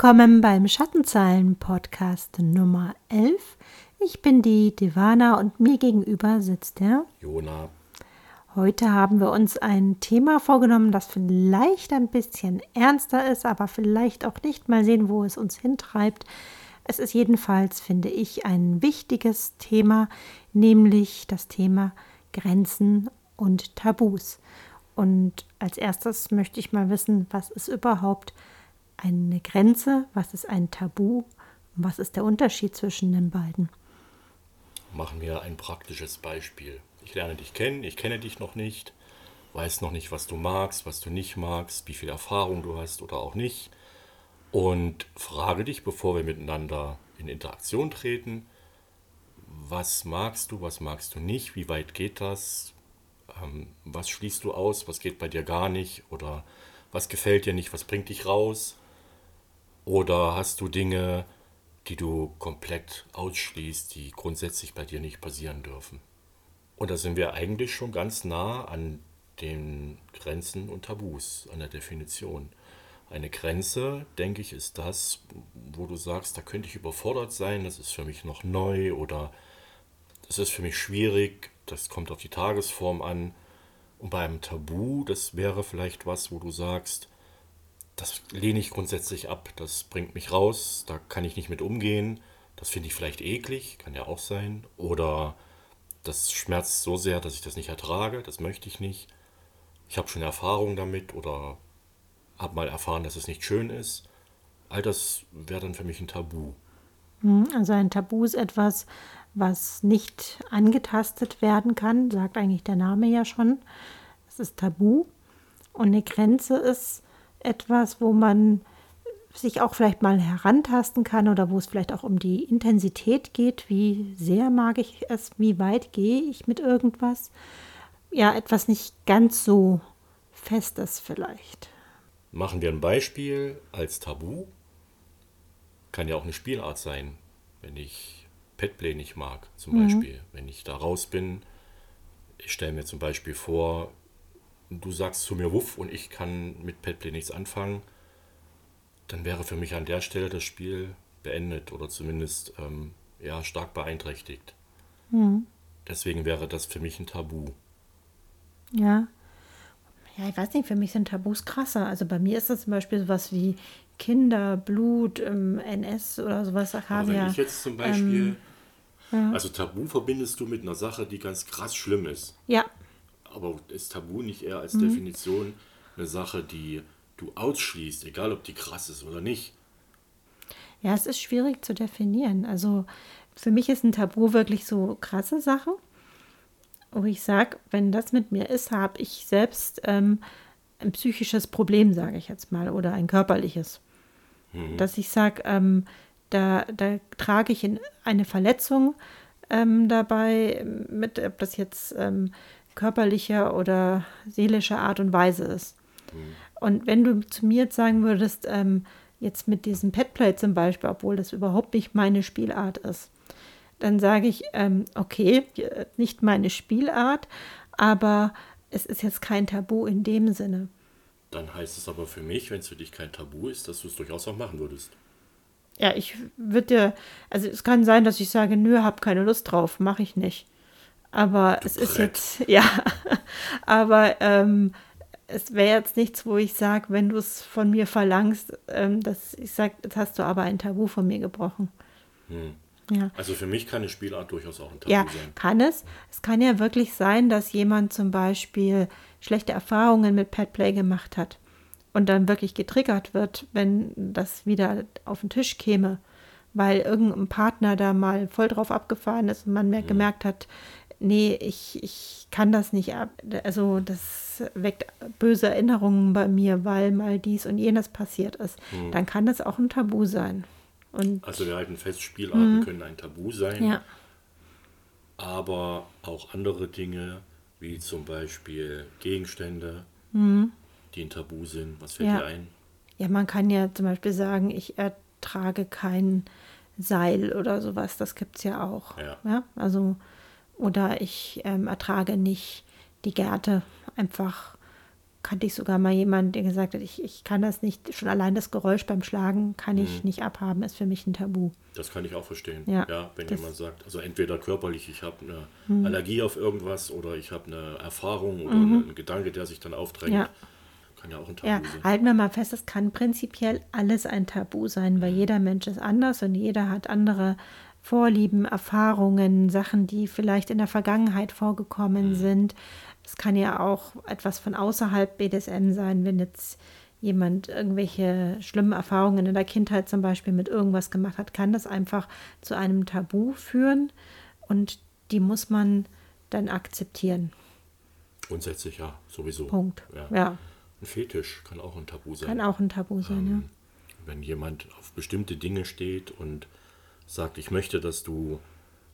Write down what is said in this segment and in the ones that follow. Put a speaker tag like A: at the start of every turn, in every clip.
A: Willkommen beim Schattenzeilen-Podcast Nummer 11. Ich bin die Divana und mir gegenüber sitzt der
B: Jona.
A: Heute haben wir uns ein Thema vorgenommen, das vielleicht ein bisschen ernster ist, aber vielleicht auch nicht. Mal sehen, wo es uns hintreibt. Es ist jedenfalls, finde ich, ein wichtiges Thema, nämlich das Thema Grenzen und Tabus. Und als erstes möchte ich mal wissen, was ist überhaupt eine Grenze, was ist ein Tabu und was ist der Unterschied zwischen den beiden?
B: Machen wir ein praktisches Beispiel. Ich lerne dich kennen, ich kenne dich noch nicht, weiß noch nicht, was du magst, was du nicht magst, wie viel Erfahrung du hast oder auch nicht und frage dich, bevor wir miteinander in Interaktion treten, was magst du, was magst du nicht, wie weit geht das, ähm, was schließt du aus, was geht bei dir gar nicht oder was gefällt dir nicht, was bringt dich raus oder hast du Dinge, die du komplett ausschließt, die grundsätzlich bei dir nicht passieren dürfen. Und da sind wir eigentlich schon ganz nah an den Grenzen und Tabus, an der Definition. Eine Grenze, denke ich, ist das, wo du sagst, da könnte ich überfordert sein, das ist für mich noch neu oder das ist für mich schwierig, das kommt auf die Tagesform an. Und beim Tabu, das wäre vielleicht was, wo du sagst, das lehne ich grundsätzlich ab, das bringt mich raus, da kann ich nicht mit umgehen, das finde ich vielleicht eklig, kann ja auch sein. Oder das schmerzt so sehr, dass ich das nicht ertrage, das möchte ich nicht. Ich habe schon Erfahrung damit oder habe mal erfahren, dass es nicht schön ist. All das wäre dann für mich ein Tabu.
A: Hm, also ein Tabu ist etwas, was nicht angetastet werden kann, sagt eigentlich der Name ja schon. Es ist Tabu. Und eine Grenze ist etwas, wo man sich auch vielleicht mal herantasten kann oder wo es vielleicht auch um die Intensität geht, wie sehr mag ich es, wie weit gehe ich mit irgendwas. Ja, etwas nicht ganz so festes vielleicht.
B: Machen wir ein Beispiel als Tabu. Kann ja auch eine Spielart sein, wenn ich Petplay nicht mag, zum mhm. Beispiel. Wenn ich da raus bin, ich stelle mir zum Beispiel vor, du sagst zu mir Wuff und ich kann mit Petplay nichts anfangen, dann wäre für mich an der Stelle das Spiel beendet oder zumindest ähm, ja, stark beeinträchtigt. Mhm. Deswegen wäre das für mich ein Tabu.
A: Ja, ja, ich weiß nicht, für mich sind Tabus krasser. Also bei mir ist das zum Beispiel sowas wie Kinder, Blut, ähm, NS oder sowas.
B: Aber wenn ja, ich jetzt zum Beispiel, ähm, ja. also Tabu verbindest du mit einer Sache, die ganz krass schlimm ist.
A: Ja.
B: Aber ist Tabu nicht eher als mhm. Definition eine Sache, die du ausschließt, egal ob die krass ist oder nicht?
A: Ja, es ist schwierig zu definieren. Also für mich ist ein Tabu wirklich so krasse Sachen wo ich sage, wenn das mit mir ist, habe ich selbst ähm, ein psychisches Problem, sage ich jetzt mal, oder ein körperliches. Mhm. Dass ich sage, ähm, da, da trage ich in eine Verletzung ähm, dabei mit, ob das jetzt ähm, körperlicher oder seelischer Art und Weise ist. Mhm. Und wenn du zu mir jetzt sagen würdest, ähm, jetzt mit diesem Petplay zum Beispiel, obwohl das überhaupt nicht meine Spielart ist, dann sage ich, ähm, okay, nicht meine Spielart, aber es ist jetzt kein Tabu in dem Sinne.
B: Dann heißt es aber für mich, wenn es für dich kein Tabu ist, dass du es durchaus auch machen würdest.
A: Ja, ich würde dir, also es kann sein, dass ich sage, nö, hab keine Lust drauf, mache ich nicht. Aber es ist jetzt, ja, aber ähm, es wäre jetzt nichts, wo ich sage, wenn du es von mir verlangst, ähm, dass ich sage, jetzt hast du aber ein Tabu von mir gebrochen.
B: Hm. Ja. Also für mich kann eine Spielart durchaus auch ein Tabu
A: ja,
B: sein. Ja,
A: kann es. Es kann ja wirklich sein, dass jemand zum Beispiel schlechte Erfahrungen mit Petplay gemacht hat und dann wirklich getriggert wird, wenn das wieder auf den Tisch käme, weil irgendein Partner da mal voll drauf abgefahren ist und man mehr mhm. gemerkt hat, nee, ich, ich kann das nicht ab. Also das weckt böse Erinnerungen bei mir, weil mal dies und jenes passiert ist. Mhm. Dann kann das auch ein Tabu sein.
B: Und also wir halten fest, Spielarten mhm. können ein Tabu sein,
A: ja.
B: aber auch andere Dinge, wie zum Beispiel Gegenstände,
A: mhm.
B: die ein Tabu sind. Was fällt
A: ja.
B: dir ein?
A: Ja, man kann ja zum Beispiel sagen, ich ertrage kein Seil oder sowas, das gibt es ja auch.
B: Ja.
A: ja. Also, oder ich ähm, ertrage nicht die Gärte, einfach kannte ich sogar mal jemanden, der gesagt hat, ich, ich kann das nicht, schon allein das Geräusch beim Schlagen kann ich nicht abhaben, ist für mich ein Tabu.
B: Das kann ich auch verstehen.
A: Ja,
B: wenn
A: das-
B: jemand sagt, also entweder körperlich, ich habe eine Allergie auf irgendwas oder ich habe eine Erfahrung oder einen Gedanke, der sich dann aufdrängt.
A: Ja.
B: Kann ja auch ein Tabu
A: Ja,
B: sein.
A: halten wir mal fest, es kann prinzipiell alles ein Tabu sein, weil jeder Mensch ist anders und jeder hat andere Vorlieben, Erfahrungen, Sachen, die vielleicht in der Vergangenheit vorgekommen sind. Es kann ja auch etwas von außerhalb BDSM sein, wenn jetzt jemand irgendwelche schlimmen Erfahrungen in der Kindheit zum Beispiel mit irgendwas gemacht hat, kann das einfach zu einem Tabu führen und die muss man dann akzeptieren.
B: Grundsätzlich ja, sowieso.
A: Punkt.
B: Ja.
A: Ja,
B: Ein Fetisch kann auch ein Tabu sein.
A: kann auch ein Tabu sein, ja.
B: Wenn jemand auf bestimmte Dinge steht und sagt, ich möchte, dass du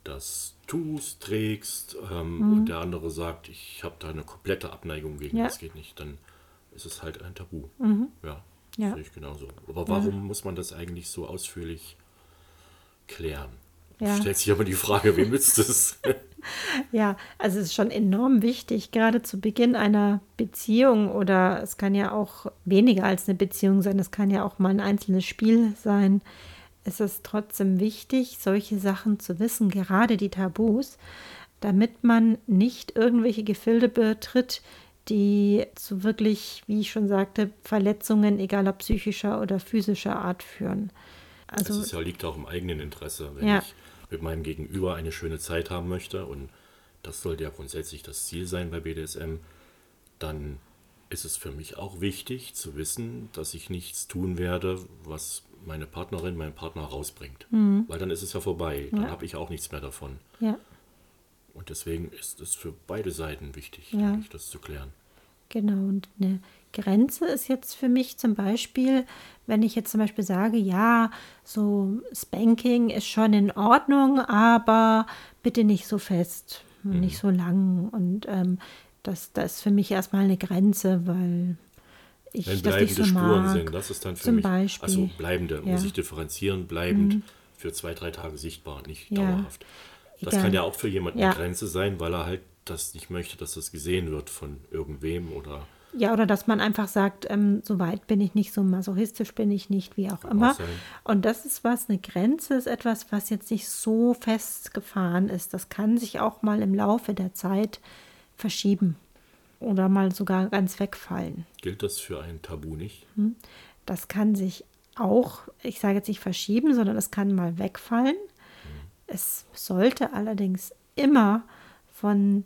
B: das tust, trägst, ähm,
A: Mhm.
B: und der andere sagt, ich habe da eine komplette Abneigung gegen,
A: Ja.
B: das geht nicht, dann ist es halt ein Tabu. Ja,
A: Ja.
B: sehe ich genauso. Aber warum muss man das eigentlich so ausführlich klären?
A: Ja.
B: Stellt sich aber die Frage, wem nützt es?
A: Ja, also es ist schon enorm wichtig, gerade zu Beginn einer Beziehung oder es kann ja auch weniger als eine Beziehung sein, es kann ja auch mal ein einzelnes Spiel sein. Es ist trotzdem wichtig, solche Sachen zu wissen, gerade die Tabus, damit man nicht irgendwelche Gefilde betritt, die zu wirklich, wie ich schon sagte, Verletzungen, egal ob psychischer oder physischer Art führen.
B: Das
A: Also
B: ist ja, liegt auch im eigenen Interesse. Wenn
A: Ja.
B: ich mit meinem Gegenüber eine schöne Zeit haben möchte, und das sollte ja grundsätzlich das Ziel sein bei BDSM, dann ist es für mich auch wichtig zu wissen, dass ich nichts tun werde, was meine Partnerin, mein Partner rausbringt. Weil dann ist es ja vorbei. Dann
A: Mhm. Ja.
B: habe ich auch nichts mehr davon.
A: ja,
B: Und deswegen ist es für beide Seiten wichtig,
A: Ja.
B: ich, das zu klären.
A: Genau, und eine Grenze ist jetzt für mich zum Beispiel, wenn ich jetzt zum Beispiel sage, ja, so Spanking ist schon in Ordnung, aber bitte nicht so fest,
B: Mhm.
A: nicht so lang. Und ähm, das, das ist für mich erstmal eine Grenze, weil ich
B: Wenn bleibende
A: so
B: Spuren
A: mag.
B: sind, das ist dann für
A: Zum
B: mich.
A: Beispiel.
B: Also bleibende,
A: Ja. Mhm.
B: muss ich differenzieren, bleibend für zwei, drei Tage sichtbar, nicht
A: Ja.
B: dauerhaft. Das
A: Egal.
B: kann ja auch für jemanden
A: Ja.
B: eine Grenze sein, weil er halt das nicht möchte, dass das gesehen wird von irgendwem oder
A: Ja, oder dass man einfach sagt, ähm, so weit bin ich nicht, so masochistisch bin ich nicht, wie auch immer.
B: auch.
A: Und das ist was, eine Grenze ist etwas, was jetzt nicht so festgefahren ist. Das kann sich auch mal im Laufe der Zeit verschieben oder mal sogar ganz wegfallen.
B: gilt das für ein Tabu nicht.
A: Das kann sich auch, ich sage jetzt nicht verschieben, sondern es kann mal wegfallen. Es sollte allerdings immer von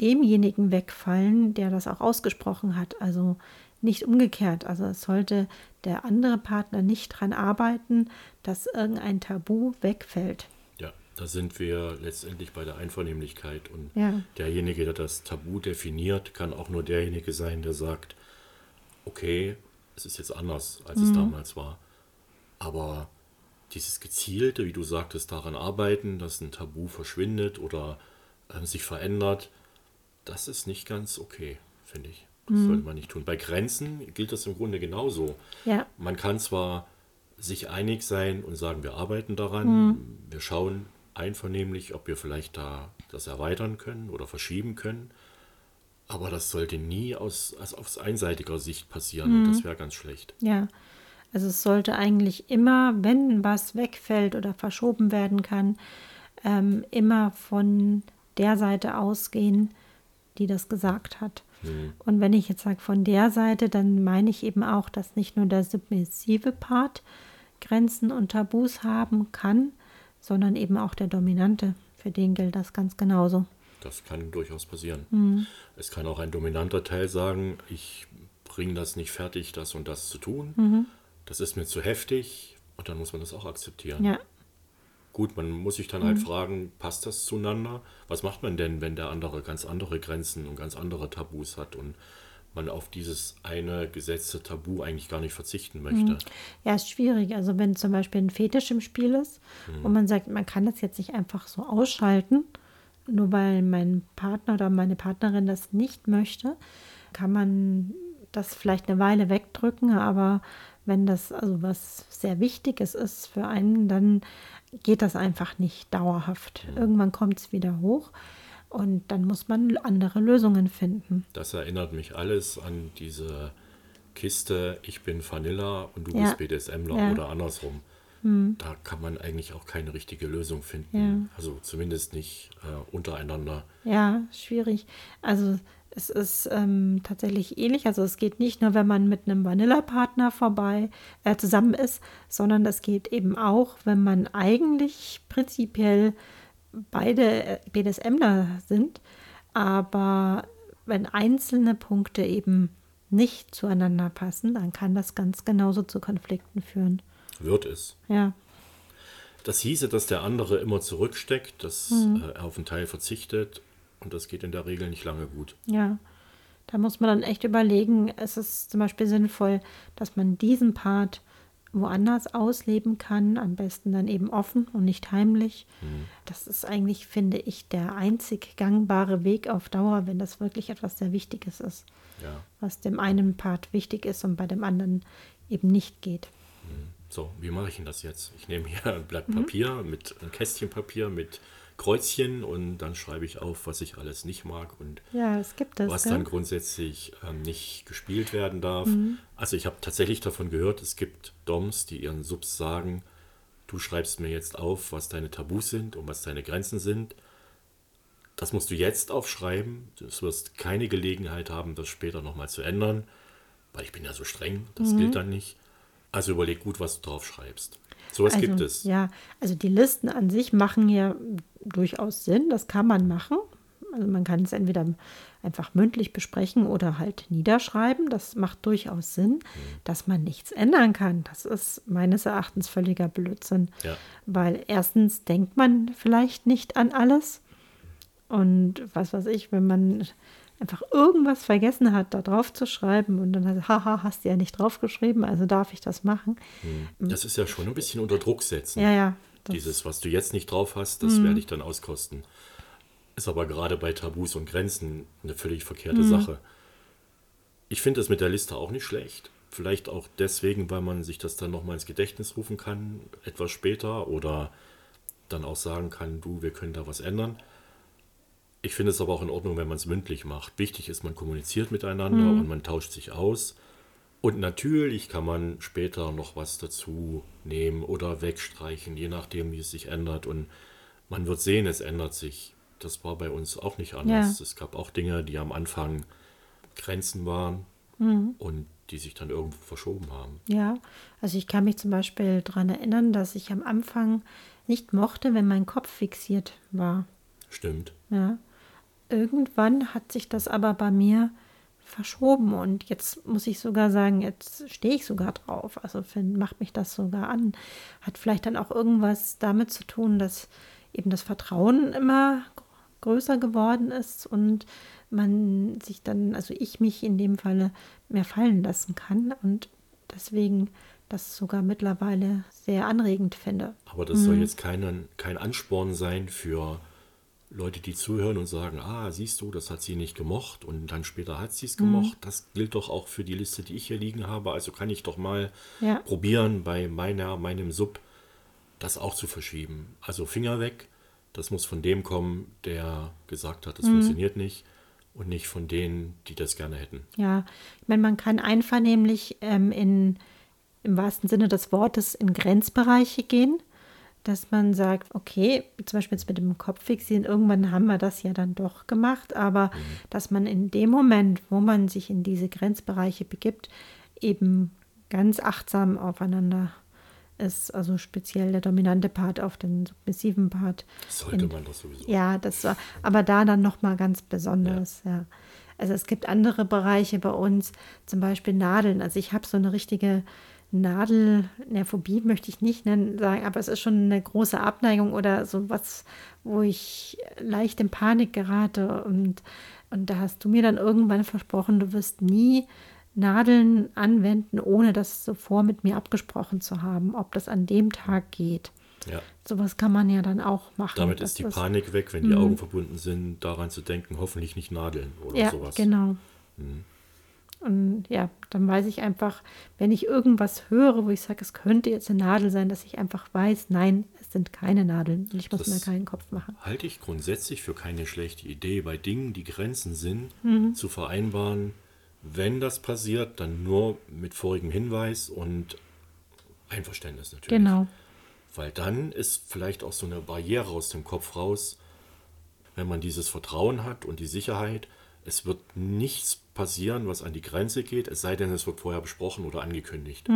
A: demjenigen wegfallen, der das auch ausgesprochen hat. Also nicht umgekehrt. Also es sollte der andere Partner nicht daran arbeiten, dass irgendein Tabu wegfällt.
B: Da sind wir letztendlich bei der Einvernehmlichkeit und
A: Ja.
B: derjenige, der das Tabu definiert, kann auch nur derjenige sein, der sagt, okay, es ist jetzt anders, als
A: Mhm.
B: es damals war. Aber dieses gezielte, wie du sagtest, daran arbeiten, dass ein Tabu verschwindet oder ähm, sich verändert, das ist nicht ganz okay, finde ich. Das
A: Mhm.
B: sollte man nicht tun. Bei Grenzen gilt das im Grunde genauso.
A: Ja,
B: Man kann zwar sich einig sein und sagen, wir arbeiten daran,
A: Mhm.
B: wir schauen einvernehmlich, ob wir vielleicht da das erweitern können oder verschieben können, aber das sollte nie aus, aus, aus einseitiger Sicht passieren und
A: Mhm.
B: das wäre ganz schlecht.
A: ja. Also es sollte eigentlich immer, wenn was wegfällt oder verschoben werden kann, ähm, immer von der Seite ausgehen, die das gesagt hat. Und wenn ich jetzt sage von der Seite, dann meine ich eben auch, dass nicht nur der submissive Part Grenzen und Tabus haben kann, sondern eben auch der dominante. Für den gilt das ganz genauso.
B: Das kann durchaus passieren.
A: Mhm.
B: Es kann auch ein dominanter Teil sagen, ich bringe das nicht fertig, das und das zu tun.
A: Mhm.
B: Das ist mir zu heftig und dann muss man das auch akzeptieren.
A: Ja,
B: Gut, man muss sich dann
A: Mhm.
B: halt fragen, passt das zueinander? Was macht man denn, wenn der andere ganz andere Grenzen und ganz andere Tabus hat und man auf dieses eine gesetzte Tabu eigentlich gar nicht verzichten möchte?
A: ja, ist schwierig. Also wenn zum Beispiel ein Fetisch im Spiel ist und man sagt, man kann das jetzt nicht einfach so ausschalten, nur weil mein Partner oder meine Partnerin das nicht möchte, kann man das vielleicht eine Weile wegdrücken, aber wenn das also was sehr Wichtiges ist für einen, dann geht das einfach nicht dauerhaft. Irgendwann kommt es wieder hoch. Und dann muss man andere Lösungen finden.
B: Das erinnert mich alles an diese Kiste, ich bin Vanilla und du
A: Ja.
B: bist BDSMler
A: Ja.
B: oder andersrum. Da kann man eigentlich auch keine richtige Lösung finden.
A: Ja.
B: Also zumindest nicht äh, untereinander.
A: Ja, schwierig. Also es ist ähm, tatsächlich ähnlich. Also es geht nicht nur, wenn man mit einem Vanilla-Partner vorbei äh, zusammen ist, sondern es geht eben auch, wenn man eigentlich prinzipiell beide äh, BDSMler sind, aber wenn einzelne Punkte eben nicht zueinander passen, dann kann das ganz genauso zu Konflikten führen.
B: Wird es.
A: Ja,
B: Das hieße, dass der andere immer zurücksteckt, dass
A: Mhm.
B: äh, er auf einen Teil verzichtet und das geht in der Regel nicht lange gut.
A: Ja, da muss man dann echt überlegen, es ist zum Beispiel sinnvoll, dass man diesen Part woanders ausleben kann, am besten dann eben offen und nicht heimlich. Das ist eigentlich, finde ich, der einzig gangbare Weg auf Dauer, wenn das wirklich etwas sehr Wichtiges ist,
B: Ja.
A: was dem einen Part wichtig ist und bei dem anderen eben nicht geht.
B: So, wie mache ich denn das jetzt? Ich nehme hier ein Blatt
A: Mhm.
B: Papier mit ein Kästchen Papier mit Kreuzchen und dann schreibe ich auf, was ich alles nicht mag und
A: Ja, gibt das.
B: was
A: gell?
B: dann grundsätzlich ähm, nicht gespielt werden darf.
A: Mhm.
B: Also ich habe tatsächlich davon gehört, es gibt Doms, die ihren Subs sagen, du schreibst mir jetzt auf, was deine Tabus sind und was deine Grenzen sind. Das musst du jetzt aufschreiben. Du wirst keine Gelegenheit haben, das später nochmal zu ändern, weil ich bin ja so streng, das
A: Mhm.
B: gilt dann nicht. Also überleg gut, was du drauf schreibst. Sowas
A: also,
B: gibt es.
A: Ja, also die Listen an sich machen ja durchaus Sinn, das kann man machen. Also man kann es entweder einfach mündlich besprechen oder halt niederschreiben. Das macht durchaus Sinn, dass man nichts ändern kann. Das ist meines Erachtens völliger Blödsinn.
B: Ja.
A: Weil erstens denkt man vielleicht nicht an alles. Und was weiß ich, wenn man einfach irgendwas vergessen hat, da drauf zu schreiben und dann hat, haha, hast du ja nicht draufgeschrieben, also darf ich das machen.
B: Das ist ja schon ein bisschen unter Druck setzen.
A: Ja, ja. Mhm.
B: Dieses, was du jetzt nicht drauf hast, das werde ich dann auskosten. Ist aber gerade bei Tabus und Grenzen eine völlig verkehrte
A: Mhm.
B: Sache. Ich finde das mit der Liste auch nicht schlecht. Vielleicht auch deswegen, weil man sich das dann nochmal ins Gedächtnis rufen kann, etwas später, oder dann auch sagen kann, du, wir können da was ändern. Ich finde es aber auch in Ordnung, wenn man es mündlich macht. Wichtig ist, man kommuniziert miteinander und man tauscht sich aus. Und natürlich kann man später noch was dazu nehmen oder wegstreichen, je nachdem, wie es sich ändert. Und man wird sehen, es ändert sich. Das war bei uns auch nicht anders. Es gab auch Dinge, die am Anfang Grenzen waren und die sich dann irgendwo verschoben haben.
A: Ja, also ich kann mich zum Beispiel daran erinnern, dass ich am Anfang nicht mochte, wenn mein Kopf fixiert war.
B: Stimmt.
A: Ja. Irgendwann hat sich das aber bei mir verschoben und jetzt muss ich sogar sagen, jetzt stehe ich sogar drauf. Also find, macht mich das sogar an. Hat vielleicht dann auch irgendwas damit zu tun, dass eben das Vertrauen immer größer geworden ist und man sich dann, also ich mich in dem Falle mehr fallen lassen kann und deswegen das sogar mittlerweile sehr anregend finde.
B: Aber das soll jetzt kein, kein Ansporn sein für Leute, die zuhören und sagen, ah, siehst du, das hat sie nicht gemocht und dann später hat sie es gemocht. Das gilt doch auch für die Liste, die ich hier liegen habe. Also kann ich doch mal
A: Ja.
B: probieren, bei meiner, meinem Sub das auch zu verschieben. Also Finger weg. Das muss von dem kommen, der gesagt hat, das funktioniert nicht und nicht von denen, die das gerne hätten.
A: Ja, ich meine, man kann einvernehmlich ähm, in, im wahrsten Sinne des Wortes in Grenzbereiche gehen, dass man sagt, okay, zum Beispiel jetzt mit dem Kopffixieren, irgendwann haben wir das ja dann doch gemacht, aber dass man in dem Moment, wo man sich in diese Grenzbereiche begibt, eben ganz achtsam aufeinander ist, also speziell der dominante Part auf den submissiven Part.
B: Sollte man doch sowieso.
A: Ja, das war, aber da dann nochmal ganz besonders, ja. Also es gibt andere Bereiche bei uns, zum Beispiel Nadeln. Also ich habe so eine richtige Nadelnerphobie, möchte ich nicht nennen, sagen, aber es ist schon eine große Abneigung oder so was, wo ich leicht in Panik gerate. Und, und da hast du mir dann irgendwann versprochen, du wirst nie Nadeln anwenden, ohne das zuvor mit mir abgesprochen zu haben, ob das an dem Tag geht.
B: Ja.
A: Sowas kann man ja dann auch machen.
B: Damit ist die Panik weg, wenn die Augen verbunden sind, daran zu denken, hoffentlich nicht nadeln oder
A: ja,
B: sowas.
A: genau. Und ja, dann weiß ich einfach, wenn ich irgendwas höre, wo ich sage, es könnte jetzt eine Nadel sein, dass ich einfach weiß, nein, es sind keine Nadeln. Und ich muss
B: Das
A: mir keinen Kopf machen.
B: Halte ich grundsätzlich für keine schlechte Idee, bei Dingen, die Grenzen sind,
A: Mhm.
B: zu vereinbaren, wenn das passiert, dann nur mit vorigem Hinweis und Einverständnis natürlich.
A: Genau.
B: Weil dann ist vielleicht auch so eine Barriere aus dem Kopf raus, wenn man dieses Vertrauen hat und die Sicherheit, es wird nichts passieren, was an die Grenze geht, es sei denn, es wird vorher besprochen oder angekündigt.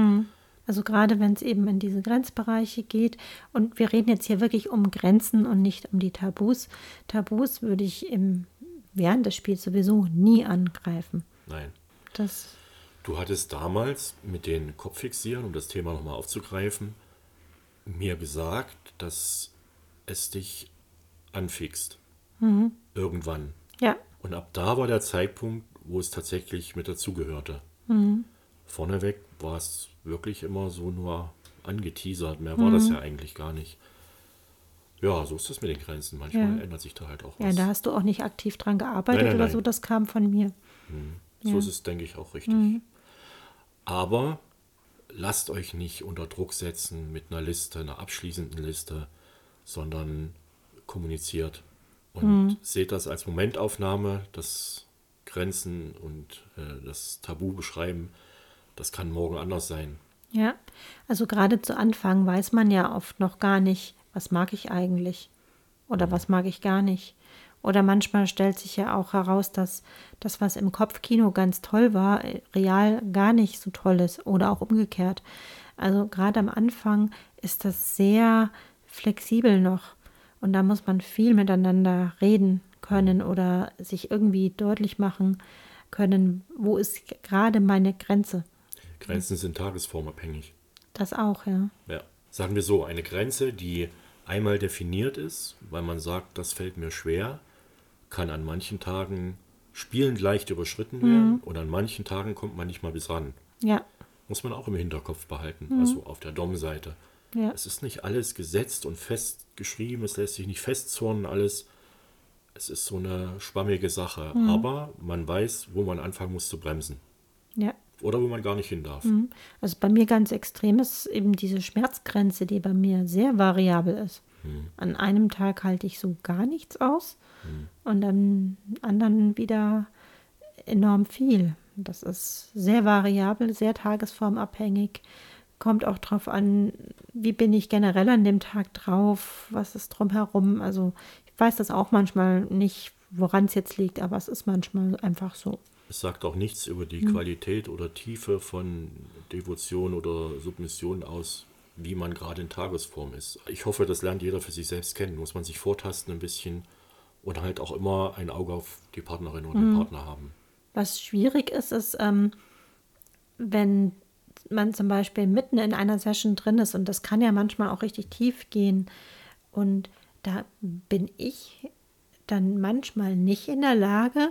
A: Also gerade wenn es eben in diese Grenzbereiche geht. Und wir reden jetzt hier wirklich um Grenzen und nicht um die Tabus. Tabus würde ich im, während des Spiels sowieso nie angreifen.
B: Nein.
A: Das,
B: Du hattest damals mit den Kopffixieren, um das Thema nochmal aufzugreifen, mir gesagt, dass es dich anfixt. Irgendwann.
A: ja,
B: Und ab da war der Zeitpunkt, wo es tatsächlich mit dazugehörte. Vorneweg war es wirklich immer so nur angeteasert. Mehr war das ja eigentlich gar nicht. Ja, so ist es mit den Grenzen. Manchmal
A: Ja.
B: ändert sich da halt auch
A: ja,
B: was.
A: da hast du auch nicht aktiv dran gearbeitet
B: Nein, nein,
A: oder
B: nein.
A: so, das kam von mir.
B: So
A: Ja.
B: ist es, denke ich, auch richtig. Aber lasst euch nicht unter Druck setzen mit einer Liste, einer abschließenden Liste, sondern kommuniziert und seht das als Momentaufnahme, das Grenzen und äh, das Tabu beschreiben. Das kann morgen anders sein.
A: Ja, also gerade zu Anfang weiß man ja oft noch gar nicht, was mag ich eigentlich oder was mag ich gar nicht. Oder manchmal stellt sich ja auch heraus, dass das, was im Kopfkino ganz toll war, äh, real gar nicht so toll ist oder auch umgekehrt. Also gerade am Anfang ist das sehr flexibel noch und da muss man viel miteinander reden können oder sich irgendwie deutlich machen können, wo ist gerade meine Grenze.
B: Grenzen sind tagesformabhängig.
A: Das auch, ja.
B: Ja. Sagen wir so, eine Grenze, die einmal definiert ist, weil man sagt, das fällt mir schwer, kann an manchen Tagen spielend leicht überschritten werden und an manchen Tagen kommt man nicht mal bis ran.
A: Ja,
B: Muss man auch im Hinterkopf behalten, also auf der Dom-Seite.
A: Ja,
B: Es ist nicht alles gesetzt und festgeschrieben, es lässt sich nicht festzurren, alles. Es ist so eine schwammige Sache, aber man weiß, wo man anfangen muss zu bremsen.
A: ja.
B: Oder wo man gar nicht hin darf.
A: Also bei mir ganz extrem ist eben diese Schmerzgrenze, die bei mir sehr variabel ist. An einem Tag halte ich so gar nichts aus und am anderen wieder enorm viel. Das ist sehr variabel, sehr tagesformabhängig. Kommt auch drauf an, wie bin ich generell an dem Tag drauf, was ist drumherum. Also ich weiß das auch manchmal nicht, woran es jetzt liegt, aber es ist manchmal einfach so.
B: Es sagt auch nichts über die Qualität oder Tiefe von Devotion oder Submission aus, wie man gerade in Tagesform ist. Ich hoffe, das lernt jeder für sich selbst kennen. Muss man sich vortasten ein bisschen und halt auch immer ein Auge auf die Partnerin oder den Partner haben.
A: Was schwierig ist, ist, ähm, wenn man zum Beispiel mitten in einer Session drin ist und das kann ja manchmal auch richtig tief gehen und da bin ich dann manchmal nicht in der Lage,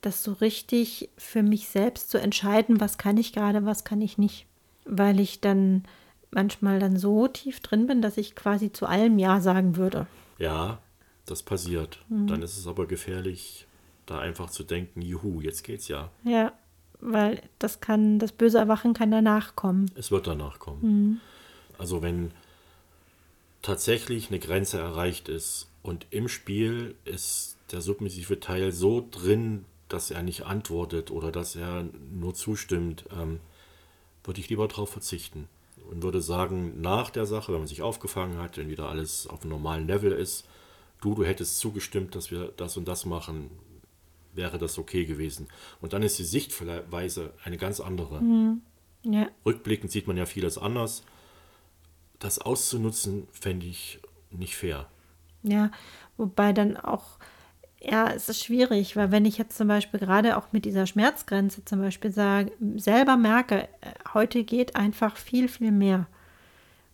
A: das so richtig für mich selbst zu entscheiden, was kann ich gerade, was kann ich nicht, weil ich dann manchmal dann so tief drin bin, dass ich quasi zu allem Ja sagen würde.
B: Ja, das passiert. Dann ist es aber gefährlich, da einfach zu denken, juhu, jetzt geht's ja.
A: Ja, weil das kann, das böse Erwachen kann danach kommen.
B: Es wird danach kommen. Also wenn tatsächlich eine Grenze erreicht ist und im Spiel ist der submissive Teil so drin, dass er nicht antwortet oder dass er nur zustimmt, ähm, würde ich lieber darauf verzichten und würde sagen, nach der Sache, wenn man sich aufgefangen hat, wenn wieder alles auf einem normalen Level ist, du, du hättest zugestimmt, dass wir das und das machen, wäre das okay gewesen. Und dann ist die Sichtweise eine ganz andere.
A: Ja,
B: Rückblickend sieht man ja vieles anders. Das auszunutzen, fände ich nicht fair.
A: Ja, wobei dann auch, ja, es ist schwierig, weil wenn ich jetzt zum Beispiel gerade auch mit dieser Schmerzgrenze zum Beispiel sage, selber merke, äh, heute geht einfach viel, viel mehr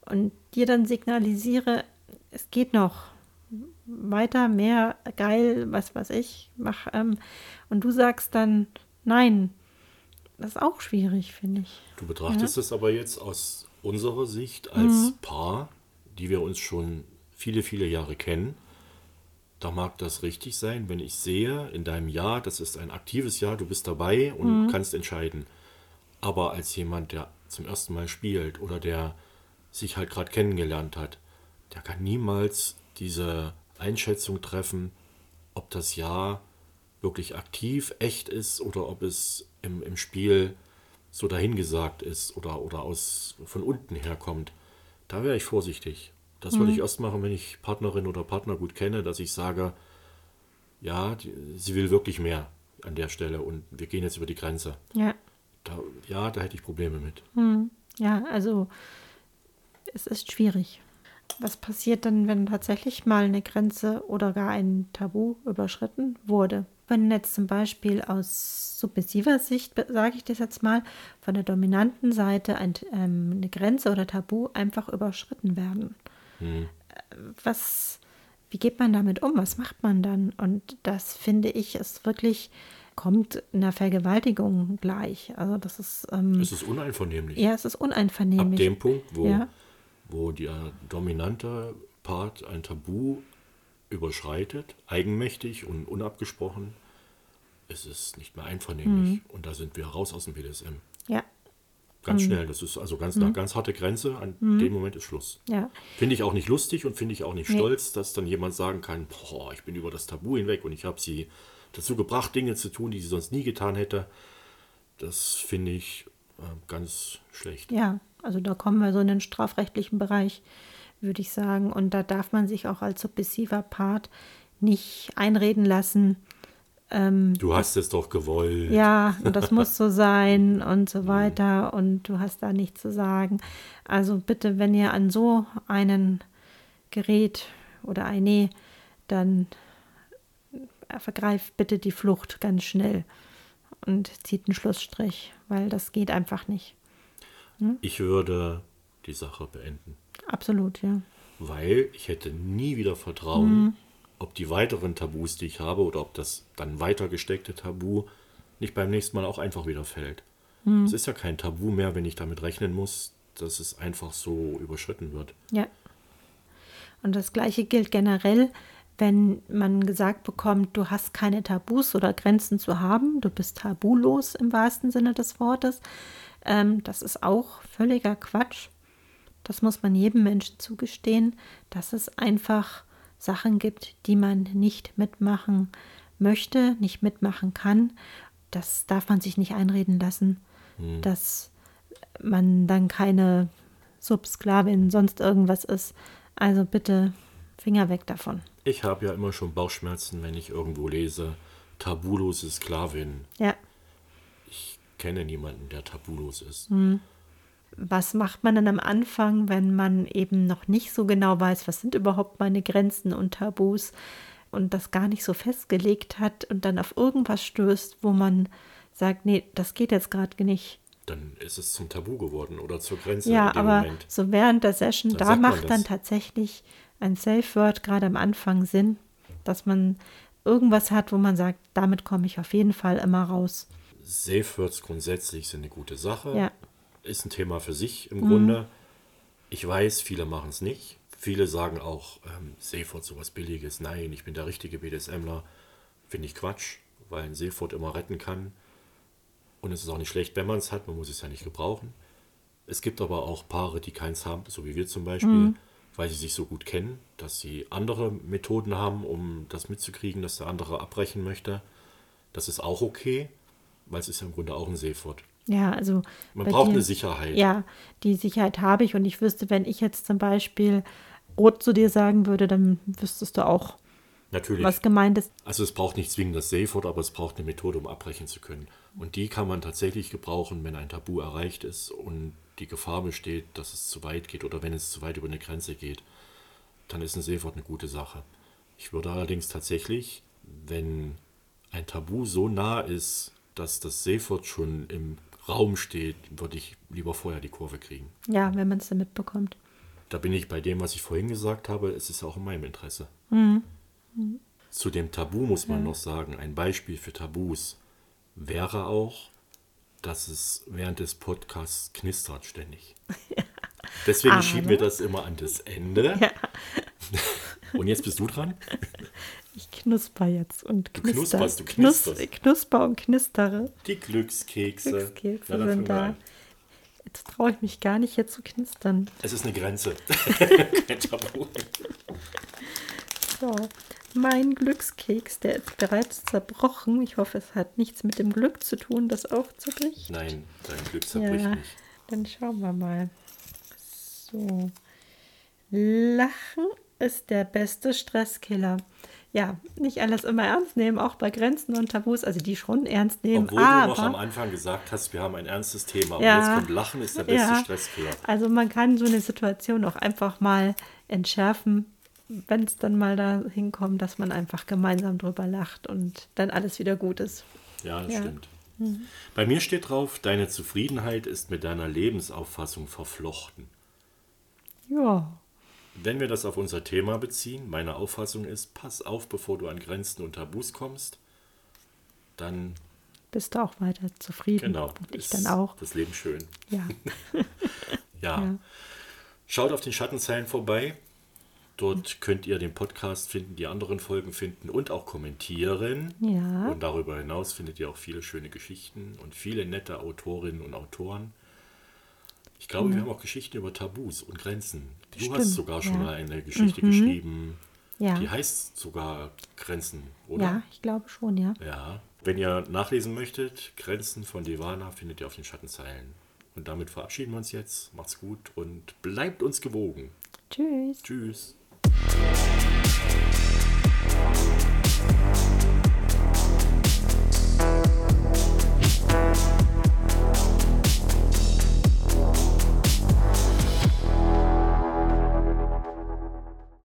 A: und dir dann signalisiere, es geht noch weiter, mehr, geil, was weiß ich, mach, ähm, und du sagst dann, nein, das ist auch schwierig, finde ich.
B: Du betrachtest es aber jetzt aus unserer Sicht als Paar, die wir uns schon viele, viele Jahre kennen. da mag das richtig sein, wenn ich sehe in deinem Jahr, das ist ein aktives Jahr, du bist dabei und kannst entscheiden. Aber als jemand, der zum ersten Mal spielt oder der sich halt gerade kennengelernt hat, der kann niemals diese Einschätzung treffen, ob das Jahr wirklich aktiv, echt ist oder ob es im, im Spiel so dahingesagt ist oder, oder aus, von unten herkommt. Da wäre ich vorsichtig. Das würde ich erst machen, wenn ich Partnerin oder Partner gut kenne, dass ich sage, ja, die, sie will wirklich mehr an der Stelle und wir gehen jetzt über die Grenze.
A: Ja.
B: Da, ja, da hätte ich Probleme mit.
A: Ja, also es ist schwierig. Was passiert dann, wenn tatsächlich mal eine Grenze oder gar ein Tabu überschritten wurde? Wenn jetzt zum Beispiel aus submissiver Sicht, sage ich das jetzt mal, von der dominanten Seite ein, ähm, eine Grenze oder Tabu einfach überschritten werden. Äh, Was, wie geht man damit um? Was macht man dann? Und das finde ich ist wirklich, kommt einer Vergewaltigung gleich. Also das ist, ähm,
B: Es ist uneinvernehmlich.
A: ja, es ist
B: Ab
A: uneinvernehmlich.
B: dem Punkt, wo,
A: Ja.
B: Wo der dominante Part ein Tabu überschreitet, eigenmächtig und unabgesprochen, ist es nicht mehr einvernehmlich. Und da sind wir raus aus dem BDSM.
A: Ja,
B: Ganz schnell. Das ist also ganz, eine ganz harte Grenze. An dem Moment ist Schluss.
A: ja.
B: Finde ich auch nicht lustig und finde ich auch nicht
A: Nee.
B: stolz, dass dann jemand sagen kann, boah, ich bin über das Tabu hinweg und ich habe sie dazu gebracht, Dinge zu tun, die sie sonst nie getan hätte. Das finde ich ganz schlecht.
A: Ja, also da kommen wir so in den strafrechtlichen Bereich, würde ich sagen. Und da darf man sich auch als submissiver Part nicht einreden lassen,
B: Du hast es doch gewollt.
A: ja, und das muss so sein und so weiter und du hast da nichts zu sagen. Also bitte, wenn ihr an so einen gerät oder eine, dann vergreift bitte die Flucht ganz schnell und zieht einen Schlussstrich, weil das geht einfach nicht.
B: Ich würde die Sache beenden,
A: Absolut, ja.
B: weil ich hätte nie wieder Vertrauen, ob die weiteren Tabus, die ich habe, oder ob das dann weiter gesteckte Tabu nicht beim nächsten Mal auch einfach wieder fällt. Es ist ja kein Tabu mehr, wenn ich damit rechnen muss, dass es einfach so überschritten wird.
A: Ja. Und das Gleiche gilt generell, wenn man gesagt bekommt, du hast keine Tabus oder Grenzen zu haben, du bist tabulos im wahrsten Sinne des Wortes. Ähm, das ist auch völliger Quatsch. Das muss man jedem Menschen zugestehen, dass es einfach Sachen gibt, die man nicht mitmachen möchte, nicht mitmachen kann. Das darf man sich nicht einreden lassen, dass man dann keine Subsklavin, sonst irgendwas ist. Also bitte Finger weg davon.
B: Ich habe ja immer schon Bauchschmerzen, wenn ich irgendwo lese, tabulose Sklavin.
A: Ja.
B: Ich kenne niemanden, der tabulos ist.
A: Was macht man dann am Anfang, wenn man eben noch nicht so genau weiß, was sind überhaupt meine Grenzen und Tabus und das gar nicht so festgelegt hat und dann auf irgendwas stößt, wo man sagt, nee, das geht jetzt gerade nicht.
B: Dann ist es zum Tabu geworden oder zur Grenze
A: Ja,
B: in dem
A: aber
B: Moment.
A: so während der Session,
B: Dann
A: da macht dann tatsächlich ein Safe Word gerade am Anfang Sinn, dass man irgendwas hat, wo man sagt, damit komme ich auf jeden Fall immer raus.
B: Safe Words grundsätzlich sind eine gute Sache.
A: Ja.
B: Ist ein Thema für sich im Grunde. Ich weiß, viele machen es nicht. Viele sagen auch, ähm, Safe Word sowas Billiges. Nein, ich bin der richtige BDSMler. Finde ich Quatsch, weil ein Safe Word immer retten kann. Und es ist auch nicht schlecht, wenn man es hat. Man muss es ja nicht gebrauchen. Es gibt aber auch Paare, die keins haben, so wie wir zum Beispiel, weil sie sich so gut kennen, dass sie andere Methoden haben, um das mitzukriegen, dass der andere abbrechen möchte. Das ist auch okay, weil es ist ja im Grunde auch ein Safe Word.
A: Ja, also.
B: Man braucht
A: dir-
B: eine Sicherheit.
A: Ja, die Sicherheit habe ich und ich wüsste, wenn ich jetzt zum Beispiel rot zu dir sagen würde, dann wüsstest du auch,
B: Natürlich.
A: was gemeint ist.
B: Also es braucht nicht zwingend das Safe Word, aber es braucht eine Methode, um abbrechen zu können. Und die kann man tatsächlich gebrauchen, wenn ein Tabu erreicht ist und die Gefahr besteht, dass es zu weit geht oder wenn es zu weit über eine Grenze geht. Dann ist ein Word eine gute Sache. Ich würde allerdings tatsächlich, wenn ein Tabu so nah ist, dass das Word schon im Raum steht, würde ich lieber vorher die Kurve kriegen.
A: Ja, wenn man es dann mitbekommt.
B: Da bin ich bei dem, was ich vorhin gesagt habe, es ist auch in meinem Interesse. Zu dem Tabu muss man noch sagen, ein Beispiel für Tabus wäre auch, dass es während des Podcasts knistert ständig. Deswegen
A: Aber-
B: schieben wir das immer an das Ende.
A: Ja.
B: Und jetzt bist du dran.
A: Ich knusper jetzt und
B: Du
A: knister.
B: knusperst, du
A: Knus-
B: knisterst.
A: knusper und knistere.
B: Die Glückskekse.
A: Glückskekse
B: dann
A: sind da. Jetzt traue ich mich gar nicht, hier zu knistern.
B: Es ist eine Grenze. Kein Tabu.
A: So, mein Glückskeks, der ist bereits zerbrochen. Ich hoffe, es hat nichts mit dem Glück zu tun, das aufzubricht.
B: Nein, dein Glück zerbricht
A: Ja,
B: nicht.
A: dann schauen wir mal. So. Lachen ist der beste Stresskiller. Ja, nicht alles immer ernst nehmen, auch bei Grenzen und Tabus, also die schon ernst nehmen.
B: Obwohl
A: aber,
B: du noch am Anfang gesagt hast, wir haben ein ernstes Thema. Und
A: Ja.
B: jetzt kommt Lachen ist der beste
A: Ja.
B: Stresskiller.
A: Also man kann so eine Situation auch einfach mal entschärfen, wenn es dann mal dahin kommt, dass man einfach gemeinsam drüber lacht und dann alles wieder gut ist.
B: Ja, das
A: Ja.
B: stimmt. Bei mir steht drauf, deine Zufriedenheit ist mit deiner Lebensauffassung verflochten.
A: Ja,
B: Wenn wir das auf unser Thema beziehen, meine Auffassung ist, pass auf, bevor du an Grenzen und Tabus kommst, dann
A: bist du auch weiter zufrieden.
B: genau,
A: Und ich dann auch.
B: das Leben schön.
A: Ja.
B: Ja.
A: Ja.
B: Schaut auf den Schattenzeilen vorbei. Dort könnt ihr den Podcast finden, die anderen Folgen finden und auch kommentieren.
A: Ja.
B: Und darüber hinaus findet ihr auch viele schöne Geschichten und viele nette Autorinnen und Autoren. Ich glaube, wir haben auch Geschichten über Tabus und Grenzen. Du
A: Stimmt,
B: hast sogar schon
A: ja.
B: mal eine Geschichte geschrieben,
A: Ja.
B: die heißt sogar Grenzen, oder?
A: Ja, ich glaube schon, ja.
B: Ja. Wenn ihr nachlesen möchtet, Grenzen von Devana findet ihr auf den Schattenzeilen. Und damit verabschieden wir uns jetzt. Macht's gut und bleibt uns gewogen.
A: Tschüss.
B: Tschüss. Thank you